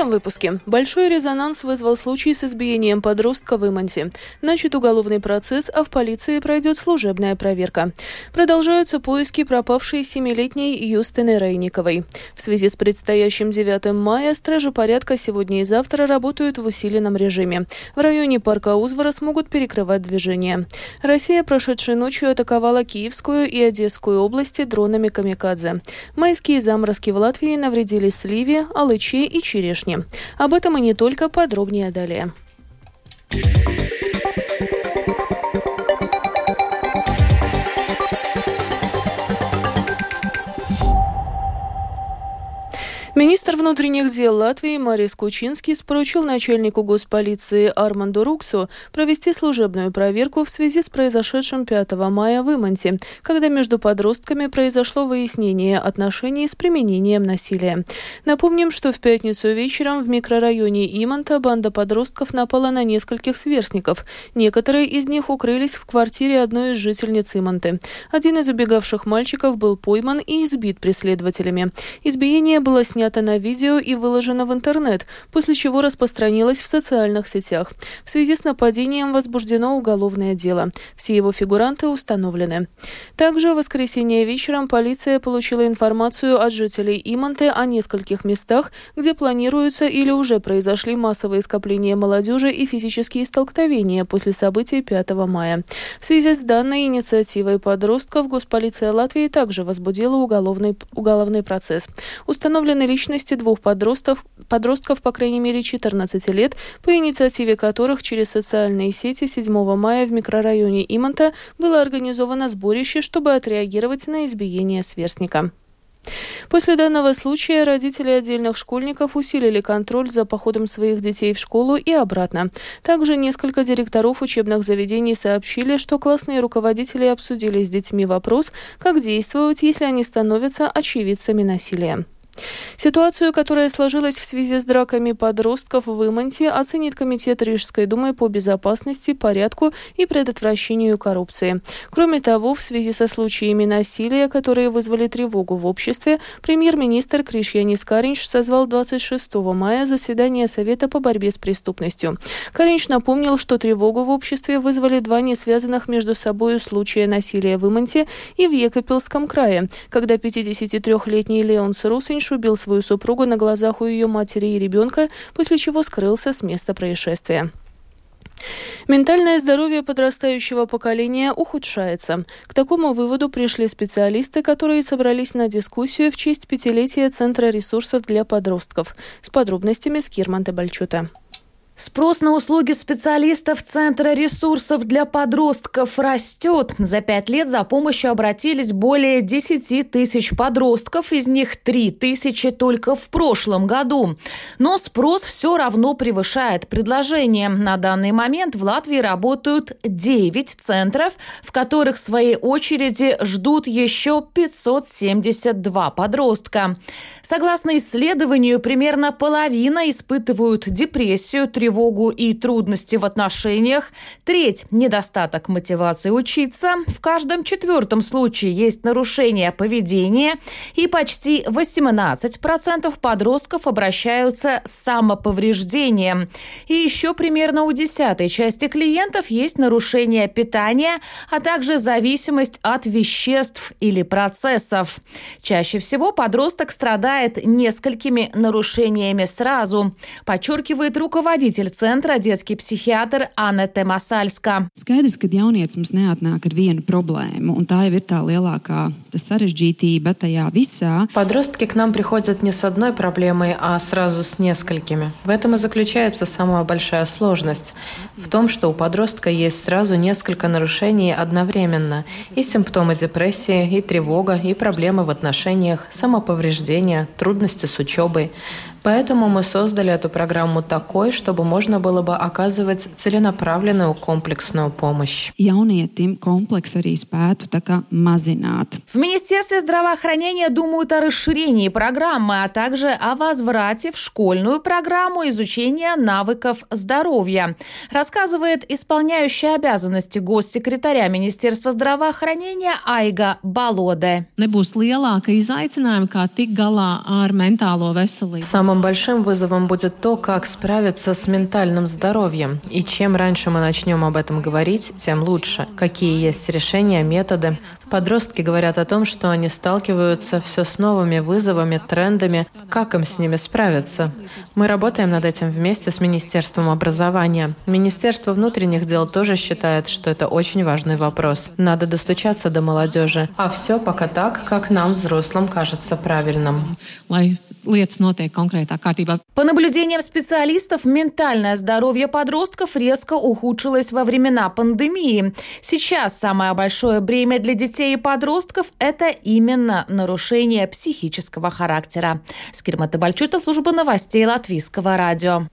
этом выпуске большой резонанс вызвал случай с избиением подростка в Имансе. Начат уголовный процесс, а в полиции пройдет служебная проверка. Продолжаются поиски пропавшей семилетней Юстины Рейниковой. В связи с предстоящим 9 мая стражи порядка сегодня и завтра работают в усиленном режиме. В районе парка Узвара смогут перекрывать движение. Россия прошедшей ночью атаковала Киевскую и Одесскую области дронами «Камикадзе». Майские заморозки в Латвии навредили сливе, алычи и черешни. Об этом и не только, подробнее далее. Министр внутренних дел Латвии Марис Кучинский поручил начальнику госполиции Арманду Руксу провести служебную проверку в связи с произошедшим 5 мая в Иманте, когда между подростками произошло выяснение отношений с применением насилия. Напомним, что в пятницу вечером в микрорайоне Иманта банда подростков напала на нескольких сверстников. Некоторые из них укрылись в квартире одной из жительниц Иманты. Один из убегавших мальчиков был пойман и избит преследователями. Избиение было снято снято на видео и выложено в интернет, после чего распространилось в социальных сетях. В связи с нападением возбуждено уголовное дело. Все его фигуранты установлены. Также в воскресенье вечером полиция получила информацию от жителей Иманты о нескольких местах, где планируются или уже произошли массовые скопления молодежи и физические столкновения после событий 5 мая. В связи с данной инициативой подростков Госполиция Латвии также возбудила уголовный, уголовный процесс. Установлены личности двух подростков, подростков, по крайней мере 14 лет, по инициативе которых через социальные сети 7 мая в микрорайоне Иманта было организовано сборище, чтобы отреагировать на избиение сверстника. После данного случая родители отдельных школьников усилили контроль за походом своих детей в школу и обратно. Также несколько директоров учебных заведений сообщили, что классные руководители обсудили с детьми вопрос, как действовать, если они становятся очевидцами насилия. Ситуацию, которая сложилась в связи с драками подростков в Иманте, оценит Комитет Рижской думы по безопасности, порядку и предотвращению коррупции. Кроме того, в связи со случаями насилия, которые вызвали тревогу в обществе, премьер-министр Кришьянис Каринч созвал 26 мая заседание Совета по борьбе с преступностью. Каринч напомнил, что тревогу в обществе вызвали два несвязанных между собой случая насилия в Иманте и в Екапилском крае, когда 53-летний Леон Срусинш убил свою супругу на глазах у ее матери и ребенка, после чего скрылся с места происшествия. Ментальное здоровье подрастающего поколения ухудшается. К такому выводу пришли специалисты, которые собрались на дискуссию в честь пятилетия Центра ресурсов для подростков. С подробностями с Кирманта Бальчута. Спрос на услуги специалистов Центра ресурсов для подростков растет. За пять лет за помощью обратились более 10 тысяч подростков, из них 3 тысячи только в прошлом году. Но спрос все равно превышает предложение. На данный момент в Латвии работают 9 центров, в которых в своей очереди ждут еще 572 подростка. Согласно исследованию, примерно половина испытывают депрессию, тревогу тревогу и трудности в отношениях. Треть – недостаток мотивации учиться. В каждом четвертом случае есть нарушение поведения. И почти 18% подростков обращаются с самоповреждением. И еще примерно у десятой части клиентов есть нарушение питания, а также зависимость от веществ или процессов. Чаще всего подросток страдает несколькими нарушениями сразу, подчеркивает руководитель rukoklītļa centra детский психиатр Анете Масальска. Skaidrs, ka jaunietis mums neatnāk ar vienu problēmu, un tā jau ir tā lielākā sarežģītība tajā visā. Подростки к нам приходят не с одной проблемой, а сразу с несколькими. В этом и заключается самая большая сложность. В том, что у подростка есть сразу несколько нарушений одновременно. И симптомы депрессии, и тревога, и проблемы в отношениях, самоповреждения, трудности с учебой. Поэтому мы создали эту программу такой, чтобы можно было бы оказывать целенаправленную комплексную помощь. В Министерстве здравоохранения думают о расширении программы, а также о возврате в школьную программу изучения навыков здоровья, рассказывает исполняющая обязанности госсекретаря Министерства здравоохранения Айга Балоде. Nebūs Самым большим вызовом будет то, как справиться с ментальным здоровьем. И чем раньше мы начнем об этом говорить, тем лучше. Какие есть решения, методы. Подростки говорят о том, что они сталкиваются все с новыми вызовами, трендами. Как им с ними справиться? Мы работаем над этим вместе с Министерством образования. Министерство внутренних дел тоже считает, что это очень важный вопрос. Надо достучаться до молодежи. А все пока так, как нам, взрослым, кажется правильным. По наблюдениям специалистов, ментальное здоровье подростков резко ухудшилось во времена пандемии. Сейчас самое большое бремя для детей и подростков – это именно нарушение психического характера. Скирмата Бальчута, служба новостей Латвийского радио.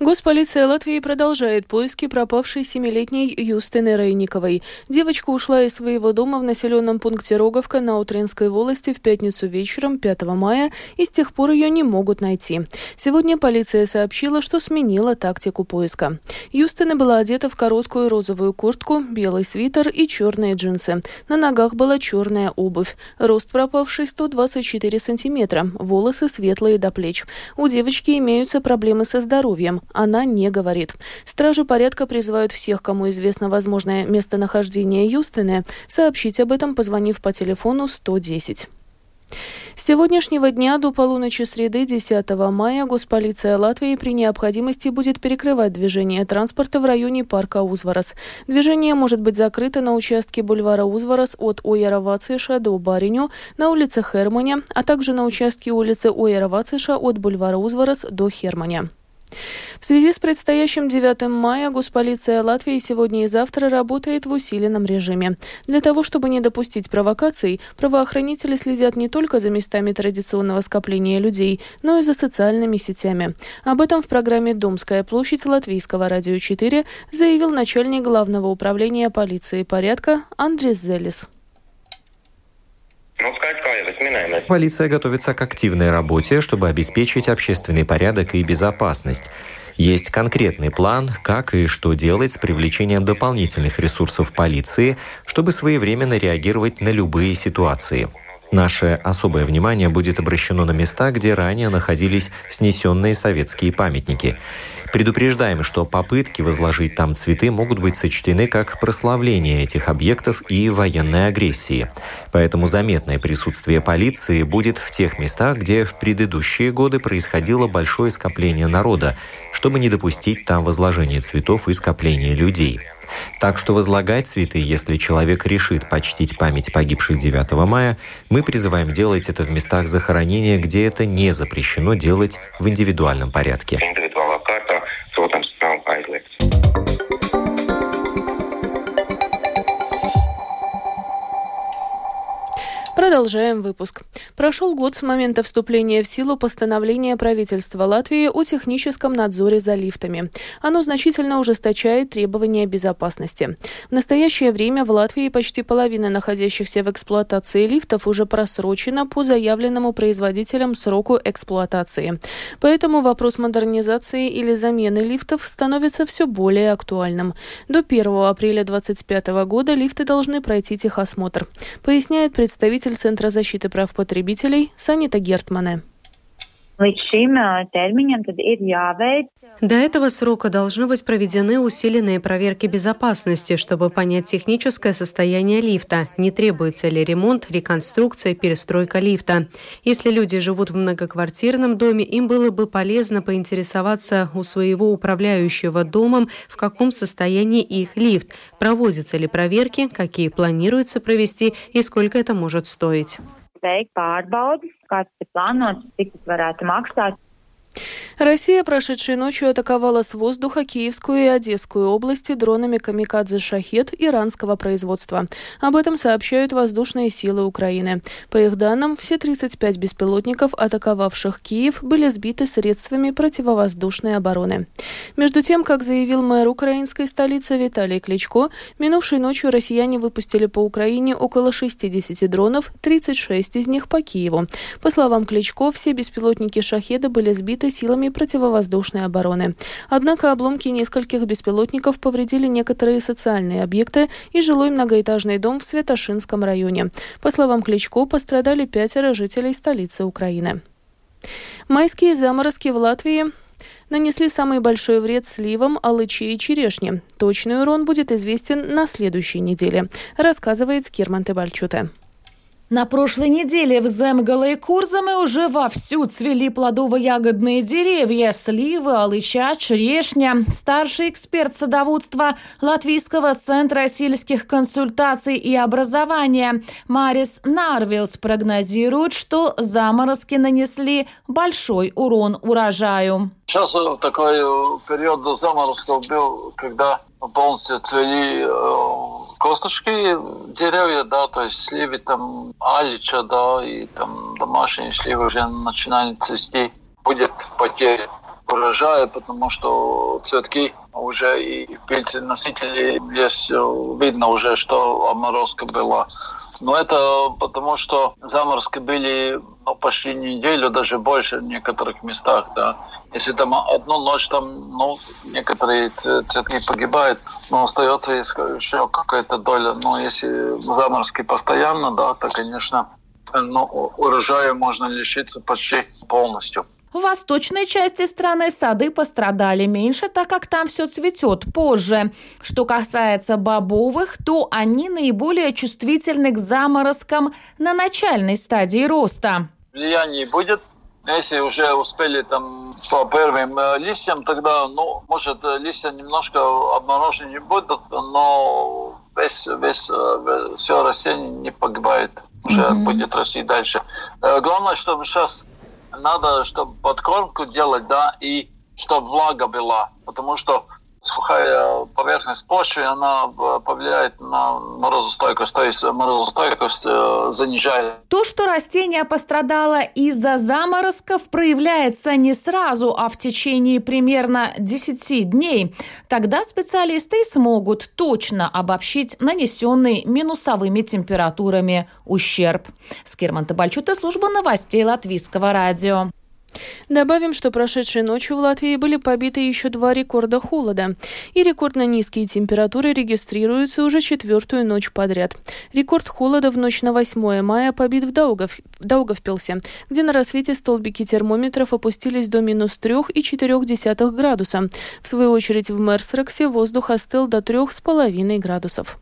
Госполиция Латвии продолжает поиски пропавшей семилетней Юстины Рейниковой. Девочка ушла из своего дома в населенном пункте Роговка на Утринской волости в пятницу вечером 5 мая и с тех пор ее не могут найти. Сегодня полиция сообщила, что сменила тактику поиска. Юстина была одета в короткую розовую куртку, белый свитер и черные джинсы. На ногах была черная обувь. Рост пропавшей 124 сантиметра, волосы светлые до плеч. У девочки имеются проблемы со здоровьем здоровьем. Она не говорит. Стражи порядка призывают всех, кому известно возможное местонахождение Юстины, сообщить об этом, позвонив по телефону 110. С сегодняшнего дня до полуночи среды 10 мая Госполиция Латвии при необходимости будет перекрывать движение транспорта в районе парка Узварас. Движение может быть закрыто на участке бульвара Узварас от Ояровациша до Бариню, на улице Херманя, а также на участке улицы Ояровациша от бульвара Узварас до Херманя. В связи с предстоящим 9 мая Госполиция Латвии сегодня и завтра работает в усиленном режиме. Для того, чтобы не допустить провокаций, правоохранители следят не только за местами традиционного скопления людей, но и за социальными сетями. Об этом в программе «Домская площадь» Латвийского радио 4 заявил начальник Главного управления полиции порядка Андрей Зелис. Полиция готовится к активной работе, чтобы обеспечить общественный порядок и безопасность. Есть конкретный план, как и что делать с привлечением дополнительных ресурсов полиции, чтобы своевременно реагировать на любые ситуации. Наше особое внимание будет обращено на места, где ранее находились снесенные советские памятники. Предупреждаем, что попытки возложить там цветы могут быть сочтены как прославление этих объектов и военной агрессии. Поэтому заметное присутствие полиции будет в тех местах, где в предыдущие годы происходило большое скопление народа, чтобы не допустить там возложения цветов и скопления людей. Так что возлагать цветы, если человек решит почтить память погибших 9 мая, мы призываем делать это в местах захоронения, где это не запрещено делать в индивидуальном порядке. Продолжаем выпуск. Прошел год с момента вступления в силу постановления правительства Латвии о техническом надзоре за лифтами. Оно значительно ужесточает требования безопасности. В настоящее время в Латвии почти половина находящихся в эксплуатации лифтов уже просрочена по заявленному производителям сроку эксплуатации. Поэтому вопрос модернизации или замены лифтов становится все более актуальным. До 1 апреля 2025 года лифты должны пройти техосмотр, поясняет представитель Центра защиты прав потребителей Санита Гертмане. До этого срока должны быть проведены усиленные проверки безопасности, чтобы понять техническое состояние лифта, не требуется ли ремонт, реконструкция, перестройка лифта. Если люди живут в многоквартирном доме, им было бы полезно поинтересоваться у своего управляющего домом, в каком состоянии их лифт, проводятся ли проверки, какие планируется провести и сколько это может стоить veikt pārbaudas, kāds ir plānots, cik tas varētu maksāt. Россия прошедшей ночью атаковала с воздуха Киевскую и Одесскую области дронами «Камикадзе Шахет» иранского производства. Об этом сообщают воздушные силы Украины. По их данным, все 35 беспилотников, атаковавших Киев, были сбиты средствами противовоздушной обороны. Между тем, как заявил мэр украинской столицы Виталий Кличко, минувшей ночью россияне выпустили по Украине около 60 дронов, 36 из них по Киеву. По словам Кличко, все беспилотники «Шахеда» были сбиты силами силами противовоздушной обороны. Однако обломки нескольких беспилотников повредили некоторые социальные объекты и жилой многоэтажный дом в Святошинском районе. По словам Кличко, пострадали пятеро жителей столицы Украины. Майские заморозки в Латвии нанесли самый большой вред сливам, алычи и черешне. Точный урон будет известен на следующей неделе, рассказывает Скирман Тебальчуте. На прошлой неделе в Земгала и Курзаме уже вовсю цвели плодово-ягодные деревья, сливы, алыча, черешня. Старший эксперт садоводства Латвийского центра сельских консультаций и образования Марис Нарвилс прогнозирует, что заморозки нанесли большой урон урожаю. Сейчас такой период заморозков был, когда полностью цвели э, косточки деревья, да, то есть сливы там алича, да, и там домашние сливы уже начинали цвести. Будет потеря урожая, потому что цветки уже и пыльцы носители есть, видно уже, что обморозка была. Но это потому, что заморозки были ну, почти неделю, даже больше в некоторых местах, да. Если там одну ночь там, ну, некоторые цветки погибают, но остается еще какая-то доля. Но если заморозки постоянно, да, то, конечно, ну, урожая можно лишиться почти полностью. В восточной части страны сады пострадали меньше, так как там все цветет позже. Что касается бобовых, то они наиболее чувствительны к заморозкам на начальной стадии роста. Влияние будет, если уже успели там по первым э, листьям, тогда, ну, может, э, листья немножко обморожены не будут, но весь, весь, э, все растение не погибает, уже mm-hmm. будет расти дальше. Главное, чтобы сейчас надо, чтобы подкормку делать, да, и чтобы влага была, потому что сухая поверхность почвы, она повлияет на морозостойкость, то есть морозостойкость занижает. То, что растение пострадало из-за заморозков, проявляется не сразу, а в течение примерно 10 дней. Тогда специалисты смогут точно обобщить нанесенный минусовыми температурами ущерб. Скирман Табальчута, служба новостей Латвийского радио. Добавим, что прошедшей ночью в Латвии были побиты еще два рекорда холода. И рекордно низкие температуры регистрируются уже четвертую ночь подряд. Рекорд холода в ночь на 8 мая побит в Даугав... Даугавпилсе, где на рассвете столбики термометров опустились до минус 3,4 градуса. В свою очередь в Мерсрексе воздух остыл до 3,5 градусов.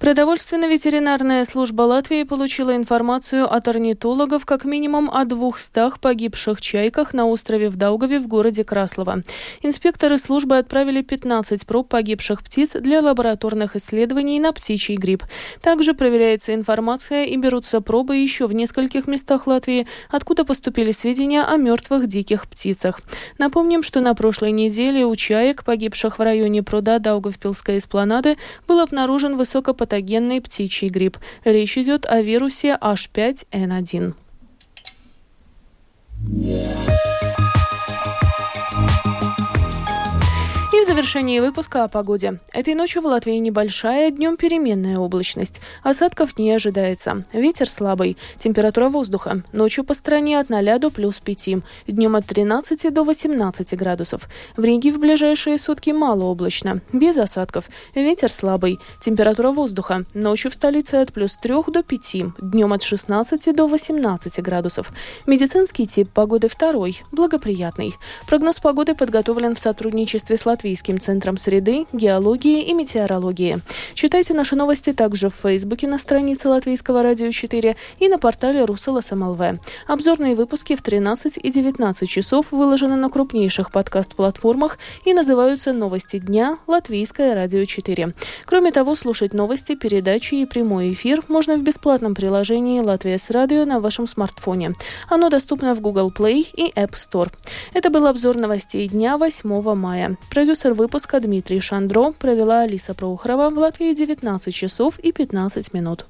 Продовольственно-ветеринарная служба Латвии получила информацию от орнитологов как минимум о 200 погибших чайках на острове в Даугаве в городе Краслова. Инспекторы службы отправили 15 проб погибших птиц для лабораторных исследований на птичий грипп. Также проверяется информация и берутся пробы еще в нескольких местах Латвии, откуда поступили сведения о мертвых диких птицах. Напомним, что на прошлой неделе у чаек, погибших в районе пруда Даугавпилской эспланады, был обнаружен высокопатогенный патогенный птичий грипп. Речь идет о вирусе H5N1. Завершении выпуска о погоде. Этой ночью в Латвии небольшая, днем переменная облачность. Осадков не ожидается. Ветер слабый. Температура воздуха. Ночью по стране от 0 до плюс 5. Днем от 13 до 18 градусов. В Риге в ближайшие сутки мало облачно. Без осадков. Ветер слабый. Температура воздуха. Ночью в столице от плюс 3 до 5. Днем от 16 до 18 градусов. Медицинский тип погоды второй. Благоприятный. Прогноз погоды подготовлен в сотрудничестве с Латвийским Российским центром среды, геологии и метеорологии. Читайте наши новости также в Фейсбуке на странице Латвийского радио 4 и на портале Русала СМЛВ. Обзорные выпуски в 13 и 19 часов выложены на крупнейших подкаст-платформах и называются «Новости дня. Латвийское радио 4». Кроме того, слушать новости, передачи и прямой эфир можно в бесплатном приложении «Латвия с радио» на вашем смартфоне. Оно доступно в Google Play и App Store. Это был обзор новостей дня 8 мая. Продюсер выпуска Дмитрий Шандро провела Алиса Проухорова в Латвии 19 часов и 15 минут.